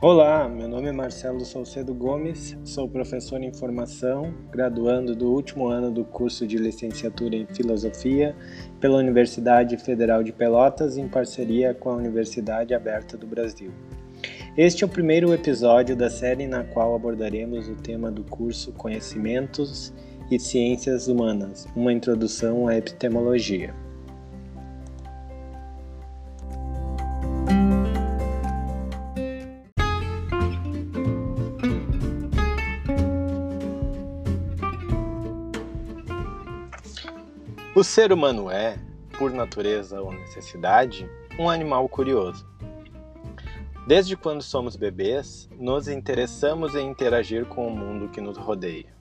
Olá, meu nome é Marcelo Salcedo Gomes, sou professor em formação, graduando do último ano do curso de licenciatura em Filosofia pela Universidade Federal de Pelotas, em parceria com a Universidade Aberta do Brasil. Este é o primeiro episódio da série na qual abordaremos o tema do curso Conhecimentos e Ciências Humanas, uma introdução à epistemologia. O ser humano é, por natureza ou necessidade, um animal curioso. Desde quando somos bebês, nos interessamos em interagir com o mundo que nos rodeia.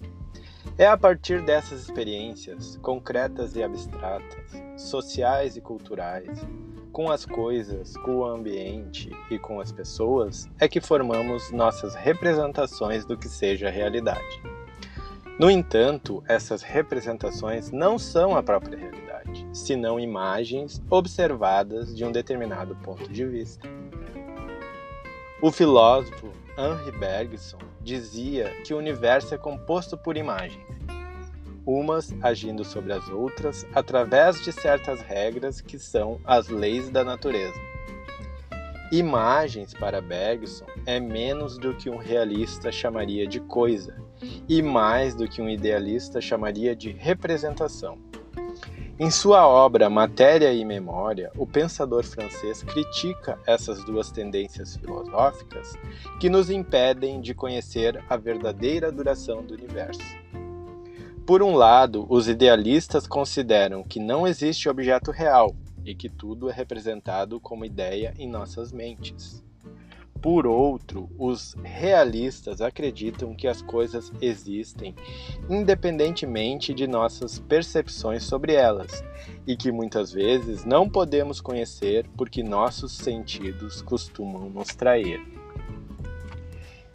É a partir dessas experiências, concretas e abstratas, sociais e culturais, com as coisas, com o ambiente e com as pessoas, é que formamos nossas representações do que seja a realidade. No entanto, essas representações não são a própria realidade, senão imagens observadas de um determinado ponto de vista. O filósofo Henri Bergson dizia que o universo é composto por imagens, umas agindo sobre as outras através de certas regras que são as leis da natureza. Imagens para Bergson é menos do que um realista chamaria de coisa e mais do que um idealista chamaria de representação. Em sua obra Matéria e Memória, o pensador francês critica essas duas tendências filosóficas que nos impedem de conhecer a verdadeira duração do universo. Por um lado, os idealistas consideram que não existe objeto real e que tudo é representado como ideia em nossas mentes. Por outro, os realistas acreditam que as coisas existem independentemente de nossas percepções sobre elas e que muitas vezes não podemos conhecer porque nossos sentidos costumam nos trair.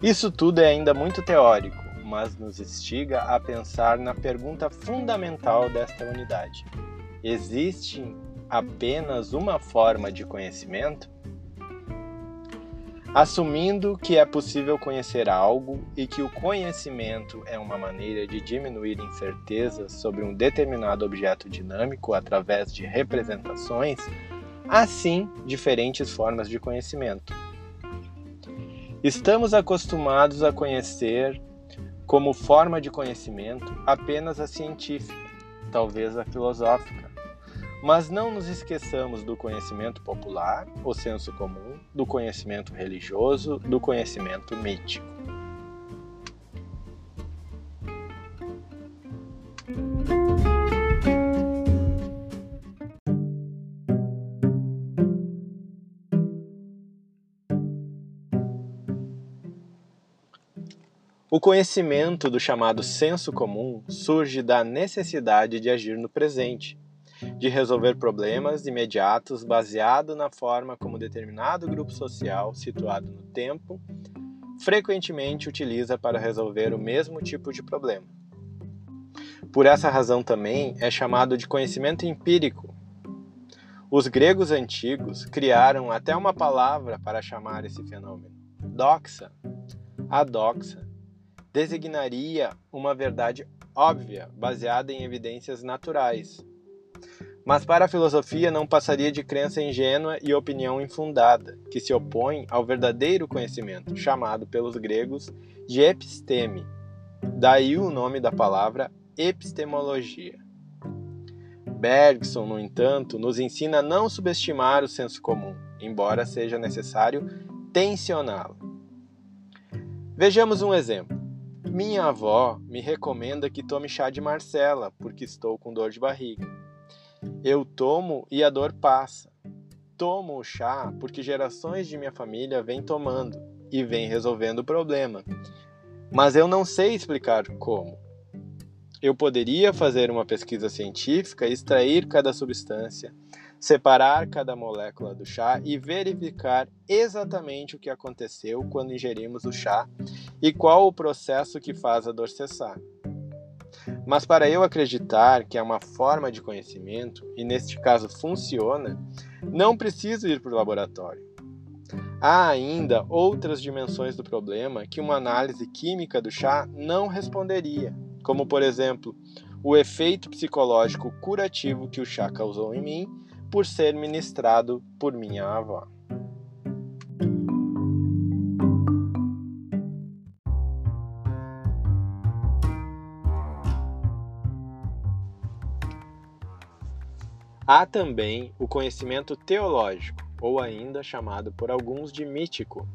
Isso tudo é ainda muito teórico, mas nos instiga a pensar na pergunta fundamental desta unidade: existe apenas uma forma de conhecimento? Assumindo que é possível conhecer algo e que o conhecimento é uma maneira de diminuir incertezas sobre um determinado objeto dinâmico através de representações, há sim diferentes formas de conhecimento. Estamos acostumados a conhecer como forma de conhecimento apenas a científica, talvez a filosófica, mas não nos esqueçamos do conhecimento popular, o senso comum, do conhecimento religioso, do conhecimento mítico. O conhecimento do chamado senso comum surge da necessidade de agir no presente, de resolver problemas imediatos baseado na forma como determinado grupo social, situado no tempo, frequentemente utiliza para resolver o mesmo tipo de problema. Por essa razão também é chamado de conhecimento empírico. Os gregos antigos criaram até uma palavra para chamar esse fenômeno: doxa. A doxa designaria uma verdade óbvia, baseada em evidências naturais, mas para a filosofia não passaria de crença ingênua e opinião infundada, que se opõe ao verdadeiro conhecimento, chamado pelos gregos de episteme. Daí o nome da palavra epistemologia. Bergson, no entanto, nos ensina a não subestimar o senso comum, embora seja necessário tensioná-lo. Vejamos um exemplo. Minha avó me recomenda que tome chá de Marcela porque estou com dor de barriga. Eu tomo e a dor passa. Tomo o chá porque gerações de minha família vêm tomando e vêm resolvendo o problema. Mas eu não sei explicar como. Eu poderia fazer uma pesquisa científica, extrair cada substância, separar cada molécula do chá e verificar exatamente o que aconteceu quando ingerimos o chá e qual o processo que faz a dor cessar. Mas para eu acreditar que é uma forma de conhecimento, e neste caso funciona, não preciso ir para o laboratório. Há ainda outras dimensões do problema que uma análise química do chá não responderia, como por exemplo, o efeito psicológico curativo que o chá causou em mim por ser ministrado por minha avó. Há também o conhecimento teológico, ou ainda chamado por alguns de mítico.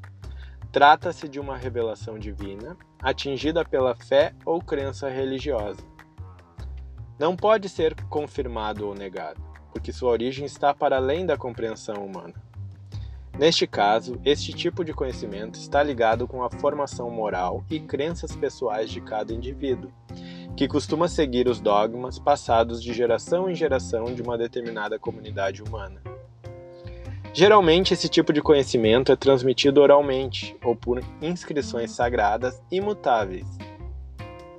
Trata-se de uma revelação divina atingida pela fé ou crença religiosa. Não pode ser confirmado ou negado porque sua origem está para além da compreensão humana. Neste caso, este tipo de conhecimento está ligado com a formação moral e crenças pessoais de cada indivíduo, que costuma seguir os dogmas passados de geração em geração de uma determinada comunidade humana. Geralmente, esse tipo de conhecimento é transmitido oralmente ou por inscrições sagradas imutáveis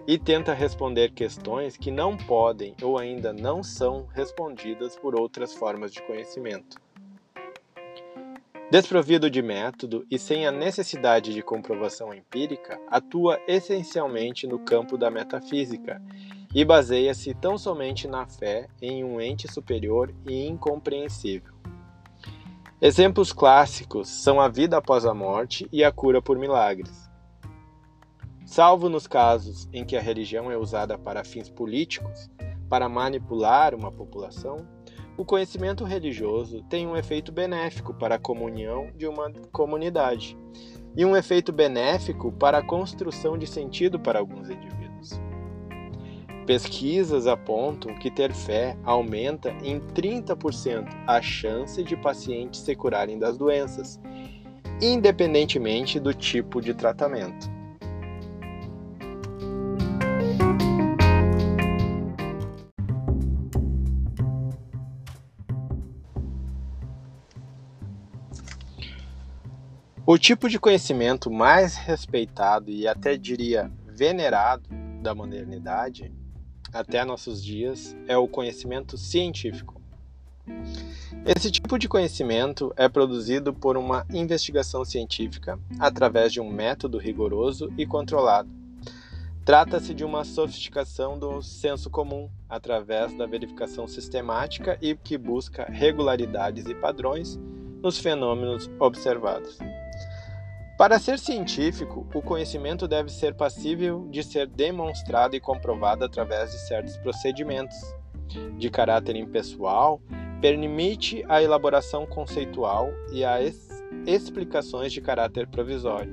e tenta responder questões que não podem ou ainda não são respondidas por outras formas de conhecimento. Desprovido de método e sem a necessidade de comprovação empírica, atua essencialmente no campo da metafísica e baseia-se tão somente na fé em um ente superior e incompreensível. Exemplos clássicos são a vida após a morte e a cura por milagres. Salvo nos casos em que a religião é usada para fins políticos, para manipular uma população, o conhecimento religioso tem um efeito benéfico para a comunhão de uma comunidade e um efeito benéfico para a construção de sentido para alguns indivíduos. Pesquisas apontam que ter fé aumenta em 30% a chance de pacientes se curarem das doenças, independentemente do tipo de tratamento. O tipo de conhecimento mais respeitado e até diria venerado da modernidade até nossos dias é o conhecimento científico. Esse tipo de conhecimento é produzido por uma investigação científica através de um método rigoroso e controlado. Trata-se de uma sofisticação do senso comum através da verificação sistemática e que busca regularidades e padrões nos fenômenos observados. Para ser científico, o conhecimento deve ser passível de ser demonstrado e comprovado através de certos procedimentos. De caráter impessoal, permite a elaboração conceitual e as explicações de caráter provisório,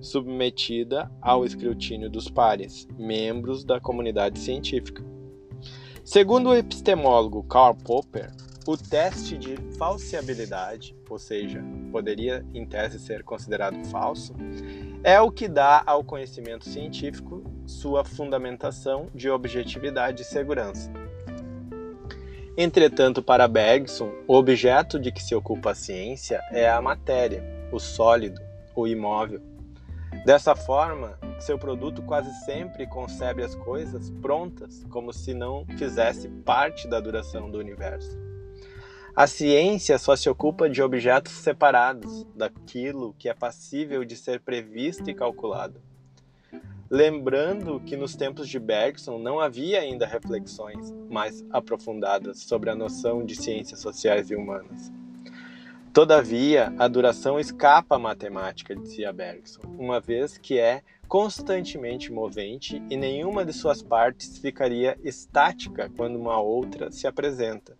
submetida ao escrutínio dos pares, membros da comunidade científica. Segundo o epistemólogo Karl Popper, o teste de falseabilidade, ou seja, poderia em tese ser considerado falso, é o que dá ao conhecimento científico sua fundamentação de objetividade e segurança. Entretanto, para Bergson, o objeto de que se ocupa a ciência é a matéria, o sólido, o imóvel. Dessa forma, seu produto quase sempre concebe as coisas prontas, como se não fizesse parte da duração do universo. A ciência só se ocupa de objetos separados daquilo que é passível de ser previsto e calculado. Lembrando que nos tempos de Bergson não havia ainda reflexões mais aprofundadas sobre a noção de ciências sociais e humanas. Todavia, a duração escapa à matemática, dizia Bergson, uma vez que é constantemente movente e nenhuma de suas partes ficaria estática quando uma outra se apresenta.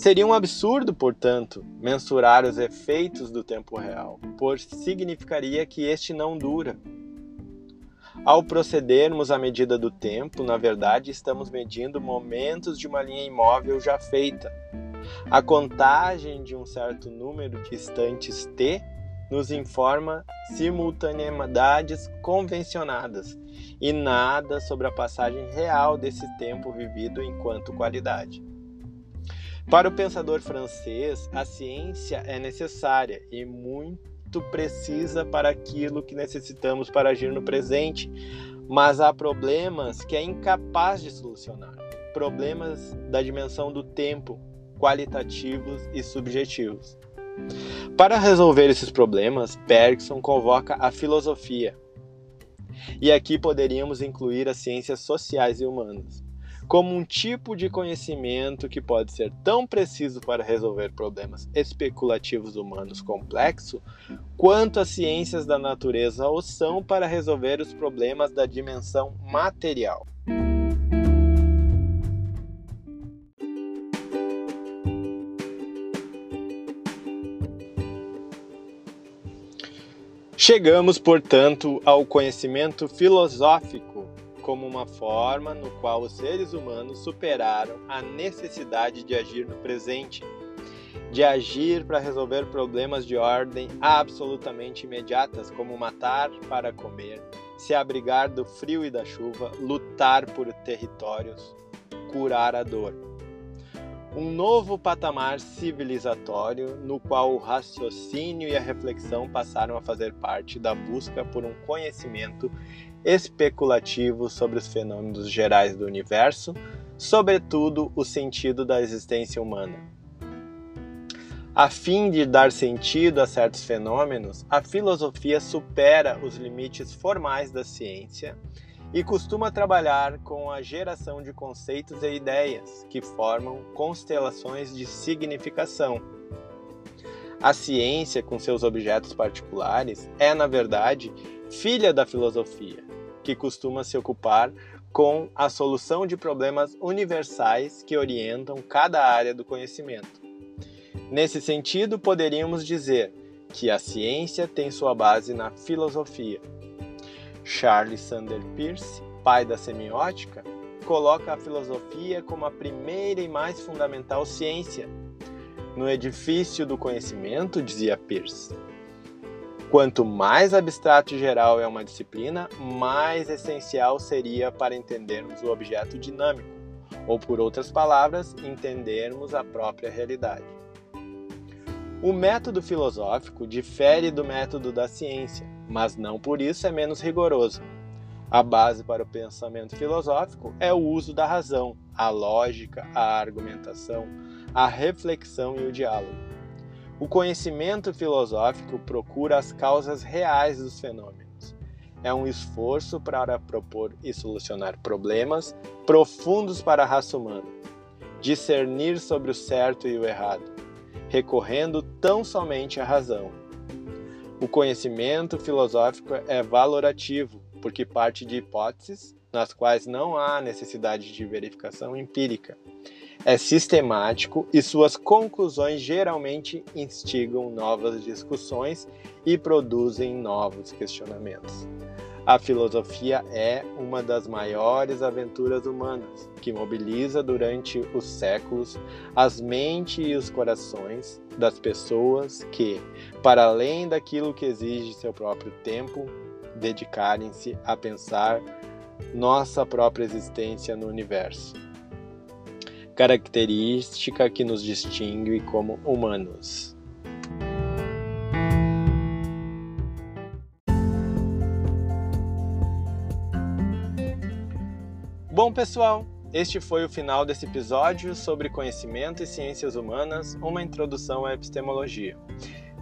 Seria um absurdo, portanto, mensurar os efeitos do tempo real, pois significaria que este não dura. Ao procedermos à medida do tempo, na verdade, estamos medindo momentos de uma linha imóvel já feita. A contagem de um certo número de instantes t nos informa simultaneidades convencionadas e nada sobre a passagem real desse tempo vivido enquanto qualidade. Para o pensador francês, a ciência é necessária e muito precisa para aquilo que necessitamos para agir no presente, mas há problemas que é incapaz de solucionar problemas da dimensão do tempo, qualitativos e subjetivos. Para resolver esses problemas, Bergson convoca a filosofia. E aqui poderíamos incluir as ciências sociais e humanas, como um tipo de conhecimento que pode ser tão preciso para resolver problemas especulativos humanos complexos, quanto as ciências da natureza o são para resolver os problemas da dimensão material. Chegamos, portanto, ao conhecimento filosófico como uma forma no qual os seres humanos superaram a necessidade de agir no presente, de agir para resolver problemas de ordem absolutamente imediatas, como matar para comer, se abrigar do frio e da chuva, lutar por territórios, curar a dor. Um novo patamar civilizatório no qual o raciocínio e a reflexão passaram a fazer parte da busca por um conhecimento especulativo sobre os fenômenos gerais do universo, sobretudo o sentido da existência humana. A fim de dar sentido a certos fenômenos, a filosofia supera os limites formais da ciência e costuma trabalhar com a geração de conceitos e ideias que formam constelações de significação. A ciência, com seus objetos particulares, é, na verdade, filha da filosofia, que costuma se ocupar com a solução de problemas universais que orientam cada área do conhecimento. Nesse sentido, poderíamos dizer que a ciência tem sua base na filosofia Charles Sander Peirce, pai da semiótica, coloca a filosofia como a primeira e mais fundamental ciência. No edifício do conhecimento, dizia Peirce, quanto mais abstrato e geral é uma disciplina, mais essencial seria para entendermos o objeto dinâmico, ou por outras palavras, entendermos a própria realidade. O método filosófico difere do método da ciência mas não por isso é menos rigoroso. A base para o pensamento filosófico é o uso da razão, a lógica, a argumentação, a reflexão e o diálogo. O conhecimento filosófico procura as causas reais dos fenômenos. É um esforço para propor e solucionar problemas profundos para a raça humana, discernir sobre o certo e o errado, recorrendo tão somente à razão o conhecimento filosófico é valorativo, porque parte de hipóteses nas quais não há necessidade de verificação empírica. É sistemático e suas conclusões geralmente instigam novas discussões e produzem novos questionamentos. A filosofia é uma das maiores aventuras humanas, que mobiliza durante os séculos as mentes e os corações das pessoas que, para além daquilo que exige seu próprio tempo, dedicarem-se a pensar nossa própria existência no universo. Característica que nos distingue como humanos. Bom, pessoal, este foi o final desse episódio sobre conhecimento e ciências humanas, uma introdução à epistemologia.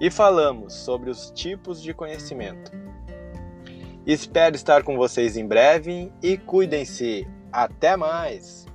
E falamos sobre os tipos de conhecimento. Espero estar com vocês em breve e cuidem-se. Até mais!